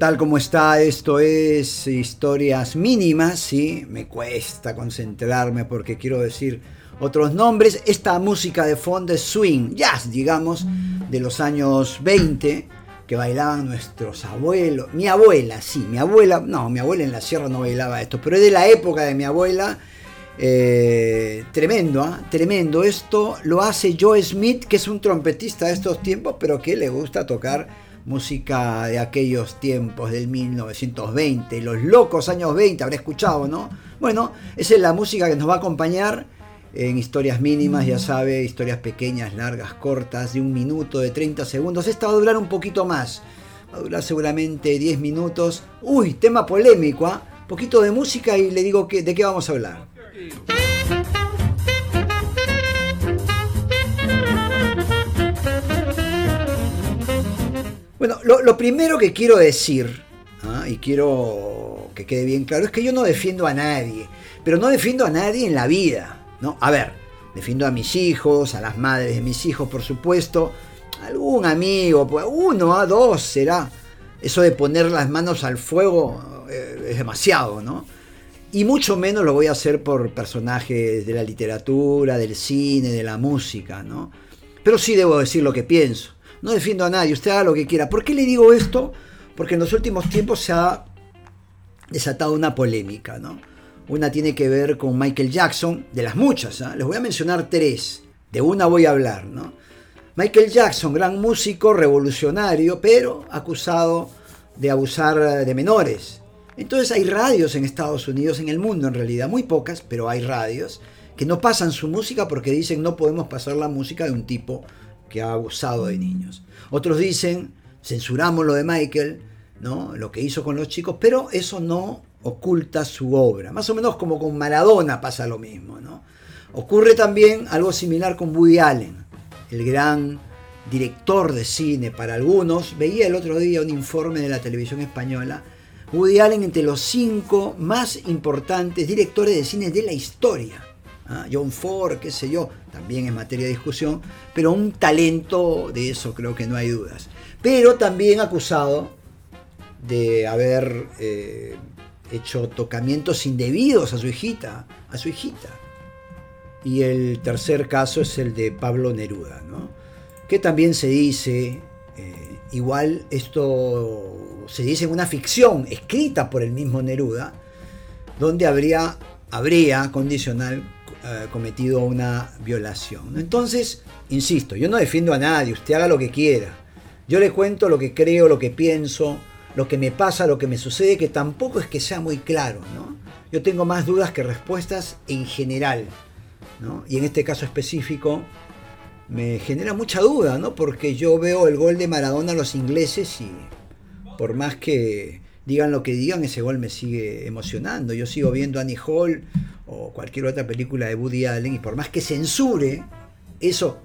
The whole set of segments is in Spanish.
¿Qué tal? ¿Cómo está? Esto es Historias Mínimas, ¿sí? Me cuesta concentrarme porque quiero decir otros nombres. Esta música de fondo es swing, jazz, digamos, de los años 20, que bailaban nuestros abuelos. Mi abuela, sí, mi abuela, no, mi abuela en la sierra no bailaba esto, pero es de la época de mi abuela. Eh, tremendo, ¿ah? tremendo. Esto lo hace Joe Smith, que es un trompetista de estos tiempos, pero que le gusta tocar música de aquellos tiempos del 1920, los locos años 20, habré escuchado, ¿no? Bueno, esa es la música que nos va a acompañar en historias mínimas, ya sabe, historias pequeñas, largas, cortas, de un minuto, de 30 segundos. Esta va a durar un poquito más, va a durar seguramente 10 minutos. Uy, tema polémico, ¿ah? Poquito de música y le digo que, de qué vamos a hablar. Bueno, lo, primero que quiero decir, ¿ah? y quiero que quede bien claro, es que yo no defiendo a nadie, pero no defiendo a nadie en la vida, ¿no? A ver, defiendo a mis hijos, a las madres de mis hijos, por supuesto, algún amigo, pues, uno, a dos será. Eso de poner las manos al fuego eh, es demasiado, ¿no? Y mucho menos lo voy a hacer por personajes de la literatura, del cine, de la música, ¿no? Pero sí debo decir lo que pienso. No defiendo a nadie, usted haga lo que quiera. ¿Por qué le digo esto? Porque en los últimos tiempos se ha desatado una polémica, ¿no? Una tiene que ver con Michael Jackson, de las muchas, ¿ah? les voy a mencionar tres, de una voy a hablar, ¿no? Michael Jackson, gran músico, revolucionario, pero acusado de abusar de menores. Entonces hay radios en Estados Unidos, en el mundo en realidad, muy pocas, pero hay radios que no pasan su música porque dicen no podemos pasar la música de un tipo que ha abusado de niños. Otros dicen, censuramos lo de Michael, ¿no? lo que hizo con los chicos, pero eso no oculta su obra. Más o menos como con Maradona pasa lo mismo. ¿no? Ocurre también algo similar con Woody Allen, el gran director de cine para algunos. Veía el otro día un informe de la televisión española. Woody Allen entre los cinco más importantes directores de cine de la historia. ¿Ah? John Ford, qué sé yo, también en materia de discusión, pero un talento de eso creo que no hay dudas. Pero también acusado de haber eh, hecho tocamientos indebidos a su hijita, a su hijita. Y el tercer caso es el de Pablo Neruda, ¿no? que también se dice, eh, igual esto se dice en una ficción escrita por el mismo Neruda, donde habría, habría condicional eh, cometido una violación. Entonces, insisto, yo no defiendo a nadie, usted haga lo que quiera. Yo le cuento lo que creo, lo que pienso, lo que me pasa, lo que me sucede, que tampoco es que sea muy claro. ¿no? Yo tengo más dudas que respuestas en general. ¿no? Y en este caso específico me genera mucha duda, ¿no? porque yo veo el gol de Maradona a los ingleses y por más que digan lo que digan, ese gol me sigue emocionando. Yo sigo viendo Annie Hall o cualquier otra película de Woody Allen, y por más que censure eso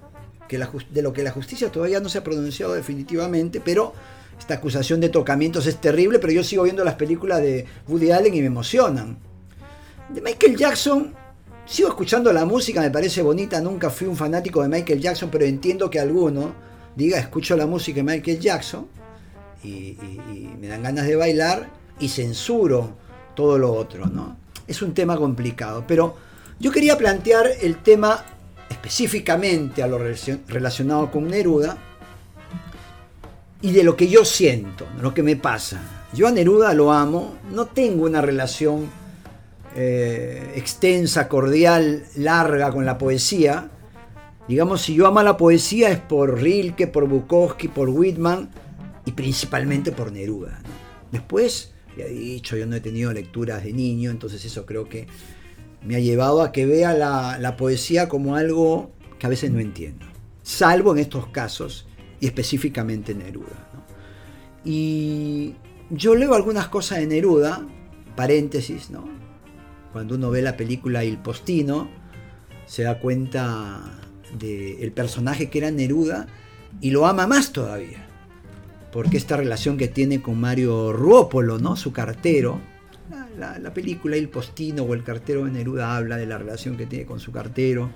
que de lo que la justicia todavía no se ha pronunciado definitivamente, pero esta acusación de tocamientos es terrible, pero yo sigo viendo las películas de Woody Allen y me emocionan. De Michael Jackson, sigo escuchando la música, me parece bonita, nunca fui un fanático de Michael Jackson, pero entiendo que alguno diga, escucho la música de Michael Jackson y, y me dan ganas de bailar y censuro todo lo otro, ¿no? es un tema complicado. Pero yo quería plantear el tema específicamente a lo relacionado con Neruda y de lo que yo siento, lo que me pasa. Yo a Neruda lo amo, no tengo una relación eh, extensa, cordial, larga con la poesía. Digamos, si yo amo la poesía es por Rilke, por Bukowski, por Whitman y principalmente por Neruda. Después he dicho, yo no he tenido lecturas de niño, entonces eso creo que me ha llevado a que vea la, poesía como algo que a veces no entiendo, salvo en estos casos y específicamente Neruda. Y yo leo algunas cosas de Neruda, paréntesis, ¿no? cuando uno ve la película Il Postino, se da cuenta del personaje que era Neruda y lo ama más todavía porque esta relación que tiene con Mario Ruopolo, ¿no? su cartero, la, película El Postino o El cartero de Neruda habla de la relación que tiene con su cartero.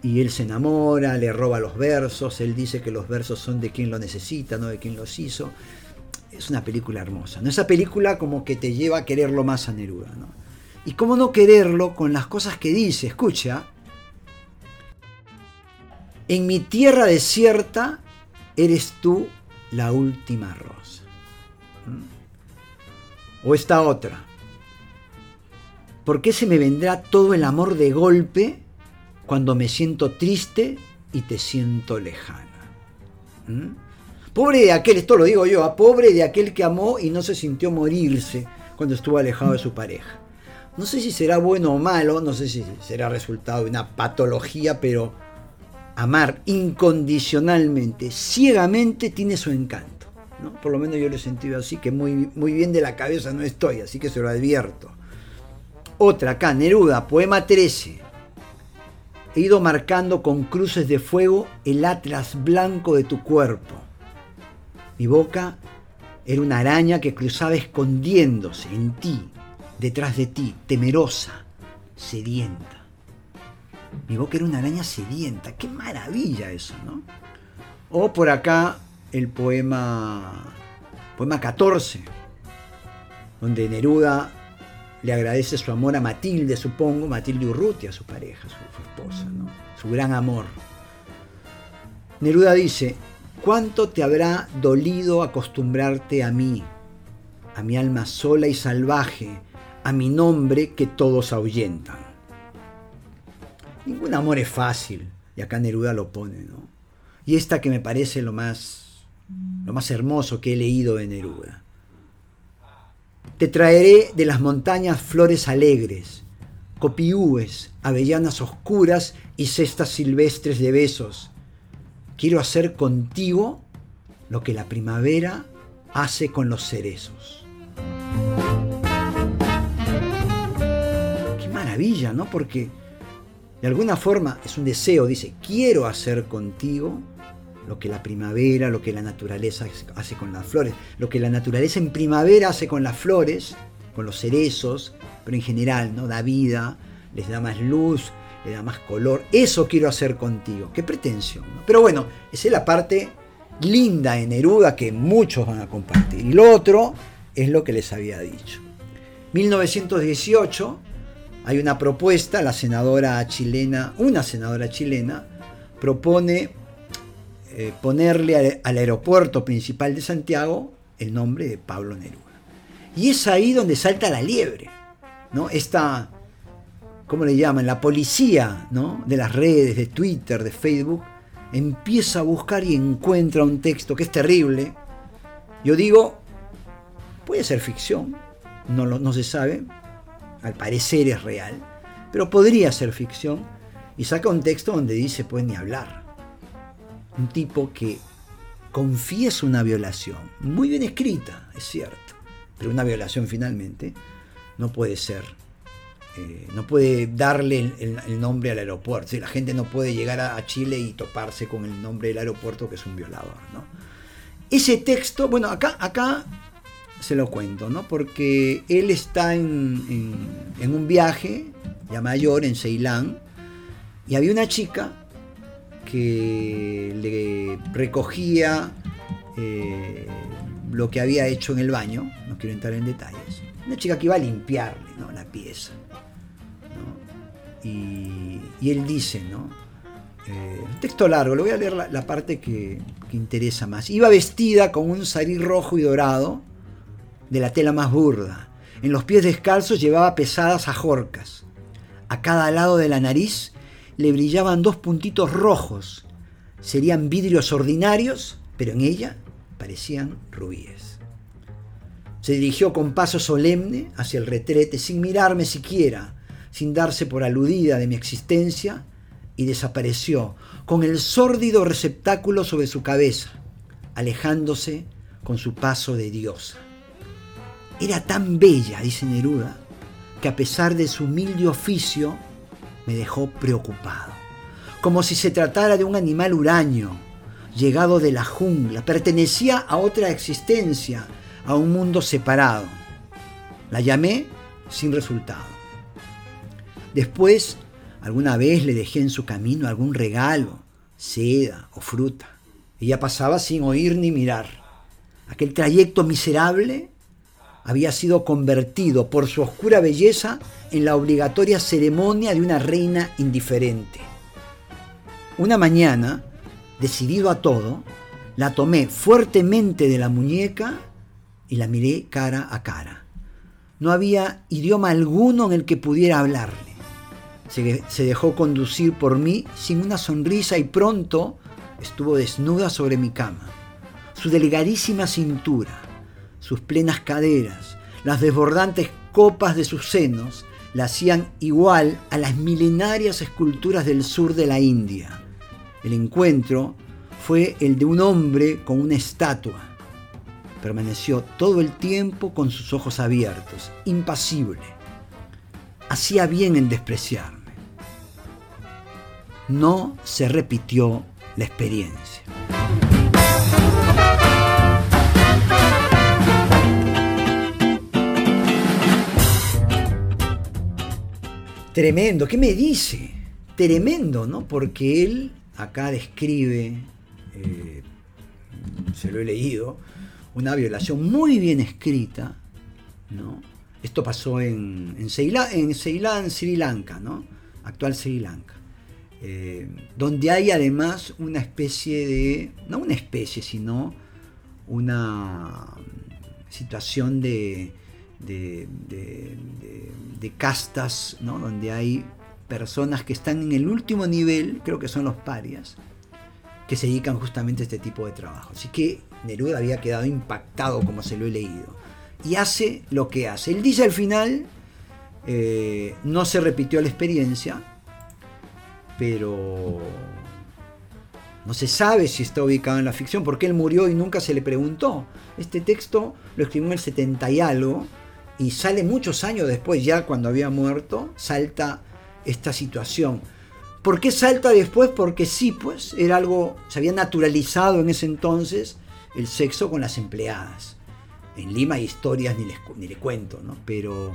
y él se enamora, le roba los versos, él dice que los versos son de quien lo necesita, no de quien los hizo. Es una película hermosa. ¿no? Esa película como que te lleva a quererlo más a Neruda. ¿no? Y cómo no quererlo con las cosas que dice. Escucha. En mi tierra desierta eres tú la última rosa. O esta otra. ¿Por qué se me vendrá todo el amor de golpe cuando me siento triste y te siento lejana? ¿Mm? Pobre de aquel, esto lo digo yo, ¿ah? pobre de aquel que amó y no se sintió morirse cuando estuvo alejado de su pareja. No sé si será bueno o malo, no sé si será resultado de una patología, pero amar incondicionalmente, ciegamente, tiene su encanto. ¿no? Por lo menos yo lo he sentido así, que muy, muy bien de la cabeza no estoy, así que se lo advierto. Otra acá, Neruda, poema 13. He ido marcando con cruces de fuego el atlas blanco de tu cuerpo. Mi boca era una araña que cruzaba escondiéndose en ti, detrás de ti, temerosa, sedienta. Mi boca era una araña sedienta. Qué maravilla eso, ¿no? O por acá el poema, poema 14, donde Neruda le agradece su amor a Matilde, supongo, Matilde Urrutia, su pareja, su, esposa, ¿no? su gran amor. Neruda dice, ¿cuánto te habrá dolido acostumbrarte a mí, a mi alma sola y salvaje, a mi nombre que todos ahuyentan? Ningún amor es fácil, y acá Neruda lo pone, ¿no? Y esta que me parece lo más, lo más hermoso que he leído de Neruda. Te traeré de las montañas flores alegres, copiúes, avellanas oscuras y cestas silvestres de besos. Quiero hacer contigo lo que la primavera hace con los cerezos. Qué maravilla, ¿no? Porque de alguna forma es un deseo, dice, quiero hacer contigo lo que la primavera, lo que la naturaleza hace con las flores, lo que la naturaleza en primavera hace con las flores, con los cerezos, pero en general, ¿no? Da vida, les da más luz, le da más color. Eso quiero hacer contigo. Qué pretensión. Pero bueno, esa es la parte linda en Neruda que muchos van a compartir. Y lo otro es lo que les había dicho. 1918 hay una propuesta, la senadora chilena, una senadora chilena, propone eh, ponerle al, aeropuerto principal de Santiago el nombre de Pablo Neruda. Y es ahí donde salta la liebre, ¿no? Esta, ¿cómo le llaman? La policía, ¿no? De las redes, de Twitter, de Facebook, empieza a buscar y encuentra un texto que es terrible. Yo digo, puede ser ficción, no, no se sabe, al parecer es real, pero podría ser ficción, y saca un texto donde dice, puede ni hablar. Un tipo que confiesa una violación, muy bien escrita, es cierto, pero una violación finalmente no puede ser, eh, no puede darle el, nombre al aeropuerto, la gente no puede llegar a, Chile y toparse con el nombre del aeropuerto que es un violador. ¿no? Ese texto, bueno, acá, acá se lo cuento, ¿no? Porque él está en, un viaje ya mayor en Ceilán y había una chica que le recogía eh, lo que había hecho en el baño, no quiero entrar en detalles, una chica que iba a limpiarle la pieza. Y, él dice, ¿no? Eh, texto largo, lo voy a leer la, parte que, que, interesa más. Iba vestida con un sarí rojo y dorado, de la tela más burda. En los pies descalzos llevaba pesadas ajorcas. A cada lado de la nariz le brillaban dos puntitos rojos. Serían vidrios ordinarios, pero en ella parecían rubíes. Se dirigió con paso solemne hacia el retrete sin mirarme siquiera, sin darse por aludida de mi existencia, y desapareció con el sórdido receptáculo sobre su cabeza, alejándose con su paso de diosa. Era tan bella, dice Neruda, que a pesar de su humilde oficio, me dejó preocupado. Como si se tratara de un animal huraño, llegado de la jungla, pertenecía a otra existencia, a un mundo separado. La llamé sin resultado. Después Alguna vez le dejé en su camino algún regalo, seda o fruta. Ella pasaba sin oír ni mirar. Aquel trayecto miserable había sido convertido por su oscura belleza en la obligatoria ceremonia de una reina indiferente. Una mañana, decidido a todo, la tomé fuertemente de la muñeca y la miré cara a cara. No había idioma alguno en el que pudiera hablarle. Se, dejó conducir por mí sin una sonrisa y pronto estuvo desnuda sobre mi cama. Su delgadísima cintura, sus plenas caderas, las desbordantes copas de sus senos la hacían igual a las milenarias esculturas del sur de la India. El encuentro fue el de un hombre con una estatua. Permaneció todo el tiempo con sus ojos abiertos, impasible. Hacía bien en despreciarme. No se repitió la experiencia. Tremendo, ¿qué me dice? Tremendo, ¿no? Porque él acá describe, eh, se lo he leído, una violación muy bien escrita, ¿no? Esto pasó en, en, Ceilán, Sri Lanka, ¿no? Actual Sri Lanka. Eh, donde hay además una especie de, no una especie, sino una situación de, de, castas, ¿no? donde hay personas que están en el último nivel, creo que son los parias, que se dedican justamente a este tipo de trabajo. Así que Neruda había quedado impactado como se lo he leído. Y hace lo que hace. Él dice al final, eh, no se repitió la experiencia, pero no se sabe si está ubicado en la ficción, porque él murió y nunca se le preguntó. Este texto lo escribió en el 70 y algo, y sale muchos años después, ya cuando había muerto, salta esta situación. ¿Por qué salta después? Porque sí, pues era algo, se había naturalizado en ese entonces el sexo con las empleadas. En Lima hay historias, ni, ni le cuento, ¿no? Pero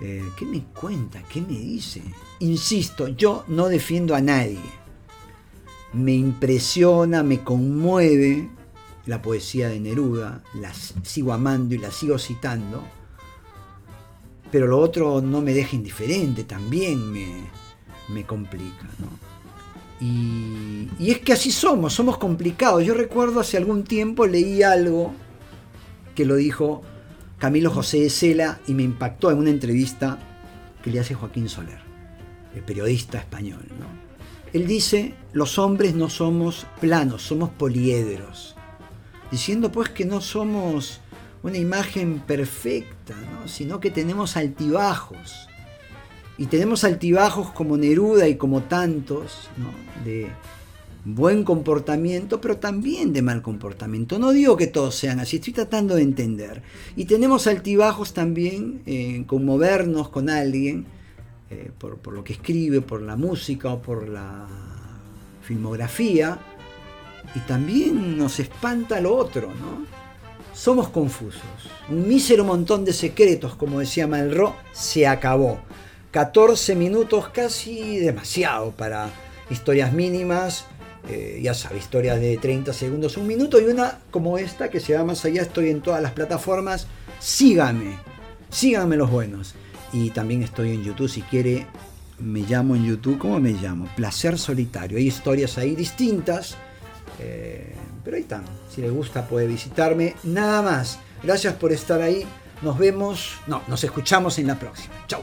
eh, ¿Qué me cuenta? ¿Qué me dice? Insisto, yo no defiendo a nadie. Me impresiona, me conmueve la poesía de Neruda, la sigo amando y la sigo citando, pero lo otro no me deja indiferente, también me, complica. Y, y, es que así somos, somos complicados. Yo recuerdo hace algún tiempo leí algo que lo dijo Camilo José de Cela y me impactó en una entrevista que le hace Joaquín Soler, el periodista español. Él dice, los hombres no somos planos, somos poliedros, diciendo pues que no somos una imagen perfecta, sino que tenemos altibajos. Y tenemos altibajos como Neruda y como tantos, de, buen comportamiento, pero también de mal comportamiento. No digo que todos sean así, estoy tratando de entender. Y tenemos altibajos también en conmovernos con alguien eh, por, por, lo que escribe, por la música o por la filmografía. Y también nos espanta lo otro, ¿no? Somos confusos. Un mísero montón de secretos, como decía Malraux, se acabó. 14 minutos casi demasiado para historias mínimas eh, ya sabes, historias de 30 segundos, un minuto y una como esta que se va más allá. Estoy en todas las plataformas. Sígame, síganme los buenos. Y también estoy en YouTube si quiere. Me llamo en YouTube, ¿cómo me llamo? Placer Solitario. Hay historias ahí distintas, eh, pero ahí están. Si les gusta puede visitarme. Nada más. Gracias por estar ahí. Nos vemos, no, nos escuchamos en la próxima. Chao.